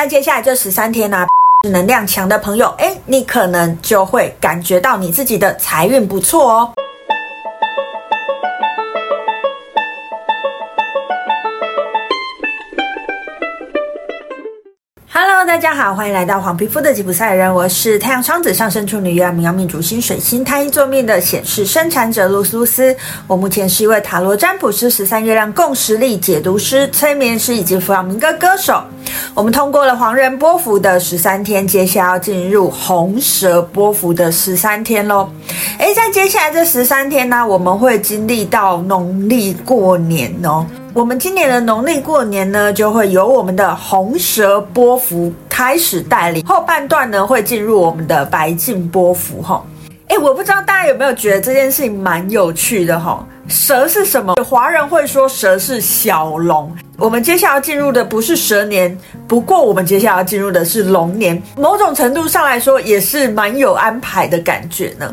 那接下来这十三天呢、能量强的朋友，哎，你可能就会感觉到你自己的财运不错哦。大家好，欢迎来到黄皮肤的吉普赛人，我是太阳双子上升处女月亮冥王命主星水星太阴座命的显示生产者露丝露丝。我目前是一位塔罗占卜师、十三月亮共识力解读师、催眠师以及弗朗明哥歌手。我们通过了黄人波幅的十三天，接下来要进入红蛇波幅的十三天喽。诶，在接下来这十三天呢，我们会经历到农历过年哦。我们今年的农历过年呢，就会由我们的红蛇波幅开始带领，后半段呢会进入我们的白镜波幅哈。诶，我不知道大家有没有觉得这件事情蛮有趣的哈？蛇是什么？华人会说蛇是小龙。我们接下来要进入的不是蛇年，不过我们接下来要进入的是龙年，某种程度上来说也是蛮有安排的感觉呢。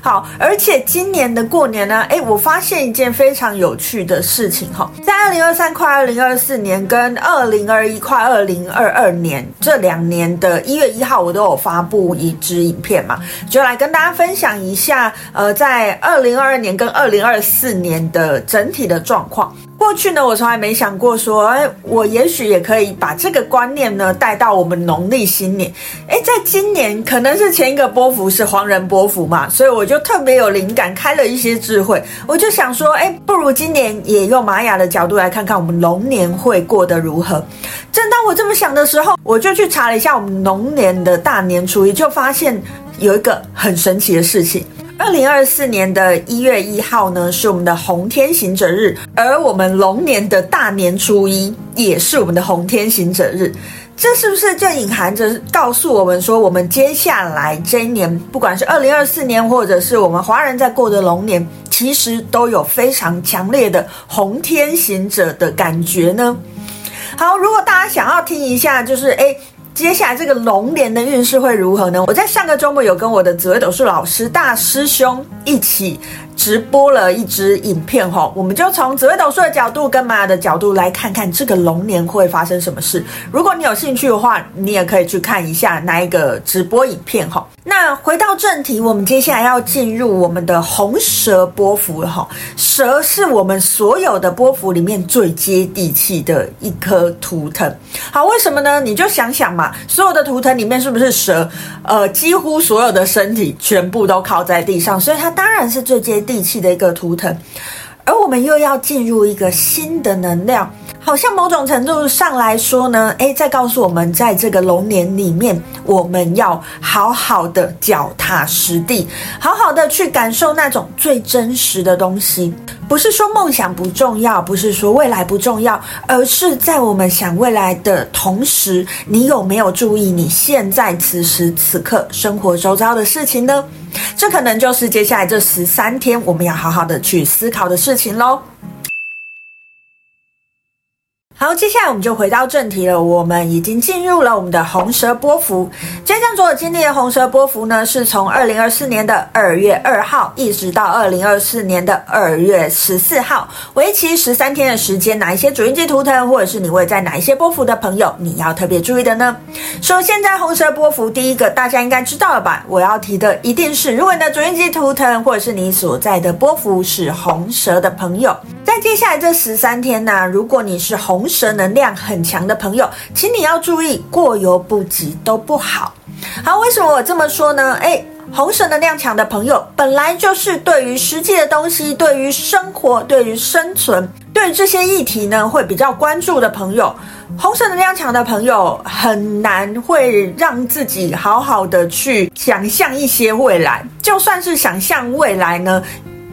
好，而且今年的过年呢，诶，我发现一件非常有趣的事情哈，在二零二三跨二零二四年跟二零二一跨二零二二年这两年的一月一号，我都有发布一支影片嘛，就来跟大家分享一下，呃，在二零二二年跟二零二四年的整体的状况。过去呢，我从来没想过说，哎，我也许也可以把这个观念呢带到我们农历新年。哎，在今年可能是前一个波幅是黄人波幅嘛，所以我就特别有灵感，开了一些智慧。我就想说，哎，不如今年也用玛雅的角度来看看我们龙年会过得如何。正当我这么想的时候，我就去查了一下我们龙年的大年初一，就发现有一个很神奇的事情。二零二四年的一月一号呢，是我们的红天行者日，而我们龙年的大年初一也是我们的红天行者日。这是不是就隐含着告诉我们说，我们接下来这一年，不管是二零二四年，或者是我们华人在过的龙年，其实都有非常强烈的红天行者的感觉呢？好，如果大家想要听一下，就是诶接下来这个龙年的运势会如何呢？我在上个周末有跟我的紫微斗数老师大师兄一起直播了一支影片哈，我们就从紫微斗数的角度跟玛雅的角度来看看这个龙年会发生什么事。如果你有兴趣的话，你也可以去看一下那一个直播影片哈。那回到正题，我们接下来要进入我们的红蛇波幅了哈。蛇是我们所有的波幅里面最接地气的一颗图腾。好，为什么呢？你就想想嘛，所有的图腾里面是不是蛇？呃，几乎所有的身体全部都靠在地上，所以它当然是最接地气的一个图腾。而我们又要进入一个新的能量。好像某种程度上来说呢，诶，在告诉我们，在这个龙年里面，我们要好好的脚踏实地，好好的去感受那种最真实的东西。不是说梦想不重要，不是说未来不重要，而是在我们想未来的同时，你有没有注意你现在此时此刻生活周遭的事情呢？这可能就是接下来这十三天我们要好好的去思考的事情喽。好，接下来我们就回到正题了。我们已经进入了我们的红蛇波符。真正所经历的红蛇波幅呢，是从二零二四年的二月二号一直到二零二四年的二月十四号，为期十三天的时间。哪一些主印记图腾，或者是你位在哪一些波幅的朋友，你要特别注意的呢？首先，在红蛇波幅，第一个大家应该知道了吧？我要提的一定是，如果你的主印记图腾，或者是你所在的波幅是红蛇的朋友，在接下来这十三天呢、如果你是红。红蛇能量很强的朋友，请你要注意，过犹不及都不好。好，为什么我这么说呢？诶，红蛇能量强的朋友，本来就是对于实际的东西，对于生活，对于生存，对于这些议题呢，会比较关注的朋友。红蛇能量强的朋友，很难会让自己好好的去想象一些未来。就算是想象未来呢，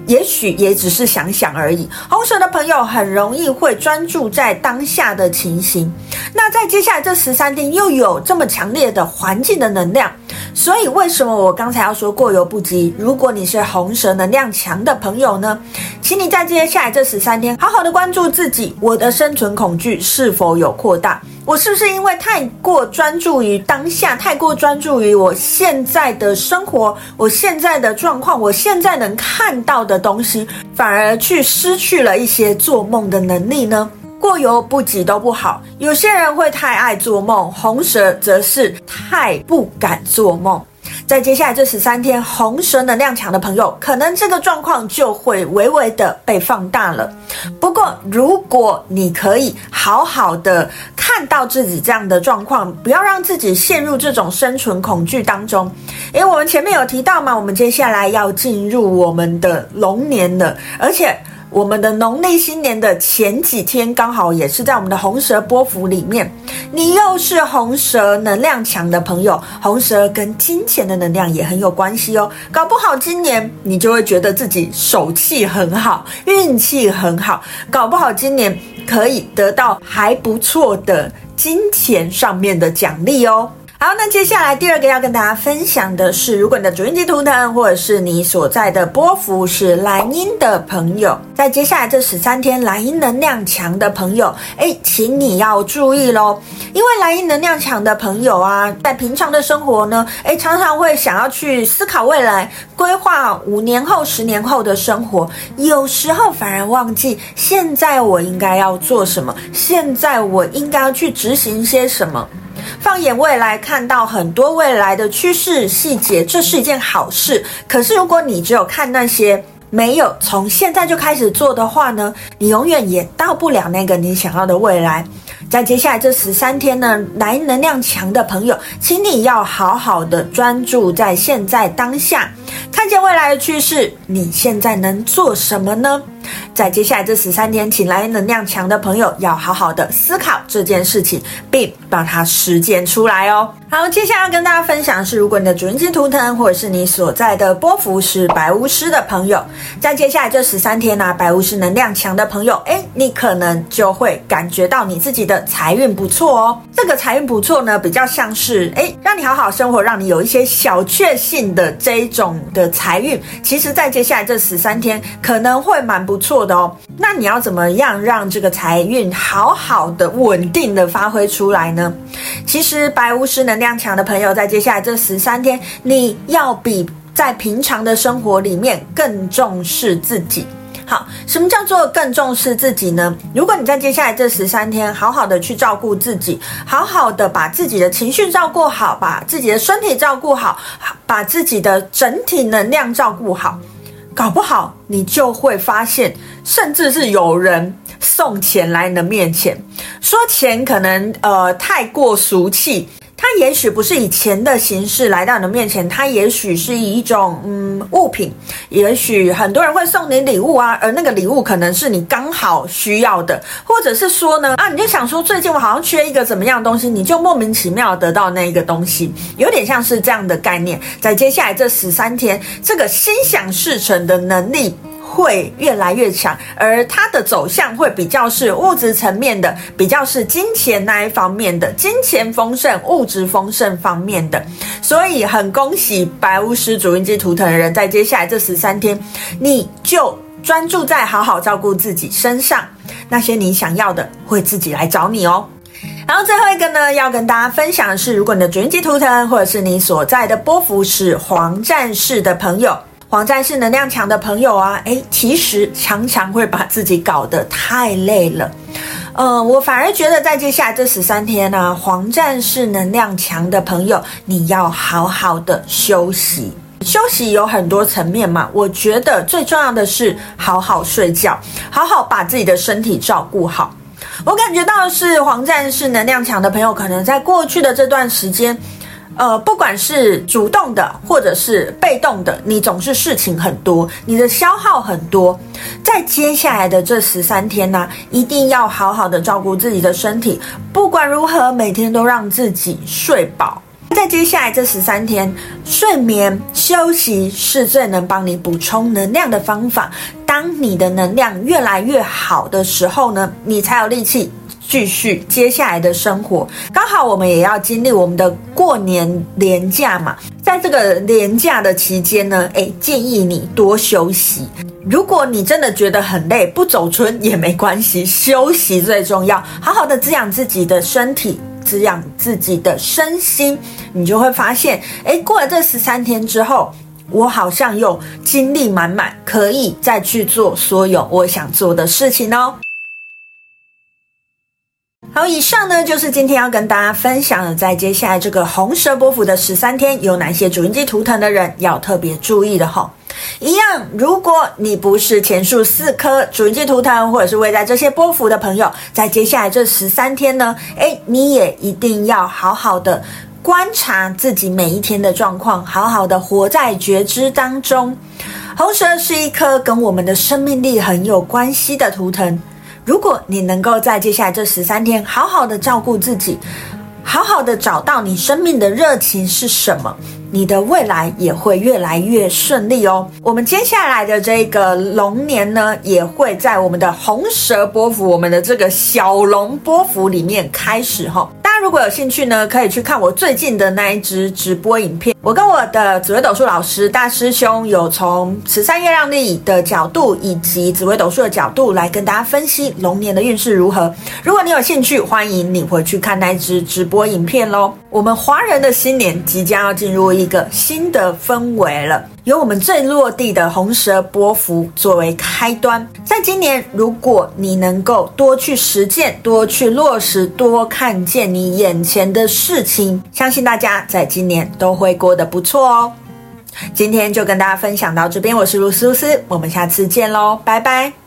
也许也只是想想而已。红蛇的朋友很容易会专注在当下的情形。那在接下来这十三天又有这么强烈的环境的能量，所以为什么我刚才要说过犹不及？如果你是红蛇能量强的朋友呢，请你在接下来这十三天好好的关注自己，我的生存恐惧是否有扩大？我是不是因为太过专注于当下，太过专注于我现在的生活，我现在的状况，我现在能看到的东西，反而去失去了一些做梦的能力呢？过犹不及都不好。有些人会太爱做梦，红蛇则是太不敢做梦。在接下来这十三天，红蛇能量强的朋友，可能这个状况就会微微的被放大了。不过，如果你可以好好的看到自己这样的状况，不要让自己陷入这种生存恐惧当中。因为我们前面有提到嘛，我们接下来要进入我们的龙年了，而且。我们的农历新年的前几天，刚好也是在我们的红蛇波符里面。你又是红蛇能量强的朋友，红蛇跟金钱的能量也很有关系哦。搞不好今年你就会觉得自己手气很好，运气很好，搞不好今年可以得到还不错的金钱上面的奖励哦。好，那接下来第二个要跟大家分享的是，如果你的主印记图腾或者是你所在的波幅是蓝鹰的朋友，在接下来这十三天，蓝鹰能量强的朋友，诶，请你要注意喽，因为蓝鹰能量强的朋友啊，在平常的生活呢，诶，常常会想要去思考未来，规划五年后、十年后的生活，有时候反而忘记现在我应该要做什么，现在我应该要去执行些什么。放眼未来，看到很多未来的趋势细节，这是一件好事。可是，如果你只有看那些，没有从现在就开始做的话呢，你永远也到不了那个你想要的未来。在接下来这十三天呢，来能量强的朋友，请你要好好的专注在现在当下，看见未来的趋势，你现在能做什么呢？在接下来这十三天，请来能量强的朋友要好好的思考这件事情，并把它实践出来哦。好，接下来要跟大家分享的是，如果你的主印记图腾或者是你所在的波幅是白巫师的朋友，在接下来这十三天呢、白巫师能量强的朋友，诶，你可能就会感觉到你自己的财运不错哦。这个财运不错呢，比较像是诶，让你好好生活，让你有一些小确幸的这一种的财运。其实，在接下来这十三天，可能会蛮不不错的哦，那你要怎么样让这个财运好好的、稳定的发挥出来呢？其实白巫师能量强的朋友，在接下来这十三天，你要比在平常的生活里面更重视自己。好，什么叫做更重视自己呢？如果你在接下来这十三天，好好的去照顾自己，好好的把自己的情绪照顾好，把自己的身体照顾好，把自己的整体能量照顾好。搞不好你就会发现，甚至是有人送钱来你的面前，说钱可能呃太过俗气。它也许不是以钱的形式来到你的面前，它也许是以一种嗯物品，也许很多人会送你礼物啊，而那个礼物可能是你刚好需要的，或者是说呢啊，你就想说最近我好像缺一个怎么样的东西，你就莫名其妙得到那一个东西，有点像是这样的概念。在接下来这十三天，这个心想事成的能力。会越来越强，而它的走向会比较是物质层面的，比较是金钱那一方面的，金钱丰盛、物质丰盛方面的。所以很恭喜白巫师主印记图腾的人，在接下来这十三天，你就专注在好好照顾自己身上，那些你想要的会自己来找你哦。然后最后一个呢，要跟大家分享的是，如果你的主印记图腾或者是你所在的波符是黄战士的朋友。黄战士能量强的朋友啊，诶，其实常常会把自己搞得太累了。嗯，我反而觉得在接下来这十三天呢，黄战士能量强的朋友，你要好好的休息。休息有很多层面嘛，我觉得最重要的是好好睡觉，好好把自己的身体照顾好。我感觉到是黄战士能量强的朋友，可能在过去的这段时间。呃，不管是主动的或者是被动的，你总是事情很多，你的消耗很多。在接下来的这十三天呢，一定要好好的照顾自己的身体。不管如何，每天都让自己睡饱。在接下来这十三天，睡眠休息是最能帮你补充能量的方法。当你的能量越来越好的时候呢，你才有力气。继续接下来的生活，刚好我们也要经历我们的过年年假嘛，在这个年假的期间呢，诶，建议你多休息。如果你真的觉得很累，不走春也没关系，休息最重要，好好的滋养自己的身体，滋养自己的身心，你就会发现，诶，过了这十三天之后，我好像又精力满满，可以再去做所有我想做的事情哦。好，以上呢就是今天要跟大家分享的，在接下来这个红蛇波幅的十三天，有哪些主印记图腾的人要特别注意的哈。一样，如果你不是前述四颗主印记图腾，或者是位在这些波幅的朋友，在接下来这十三天呢，诶，你也一定要好好的观察自己每一天的状况，好好的活在觉知当中。红蛇是一颗跟我们的生命力很有关系的图腾。如果你能够在接下来这十三天好好的照顾自己，好好的找到你生命的热情是什么，你的未来也会越来越顺利哦。我们接下来的这个龙年呢，也会在我们的红蛇波幅，我们的这个小龙波幅里面开始哈。大家如果有兴趣呢，可以去看我最近的那一支直播影片。我跟我的紫微斗数老师大师兄有从十三月亮历的角度以及紫微斗数的角度来跟大家分析龙年的运势如何。如果你有兴趣，欢迎你回去看那一支直播影片喽。我们华人的新年即将要进入一个新的氛围了。由我们最落地的红蛇波幅作为开端，在今年，如果你能够多去实践、多去落实、多看见你眼前的事情，相信大家在今年都会过得不错哦。今天就跟大家分享到这边，我是露丝露丝，我们下次见喽，拜拜。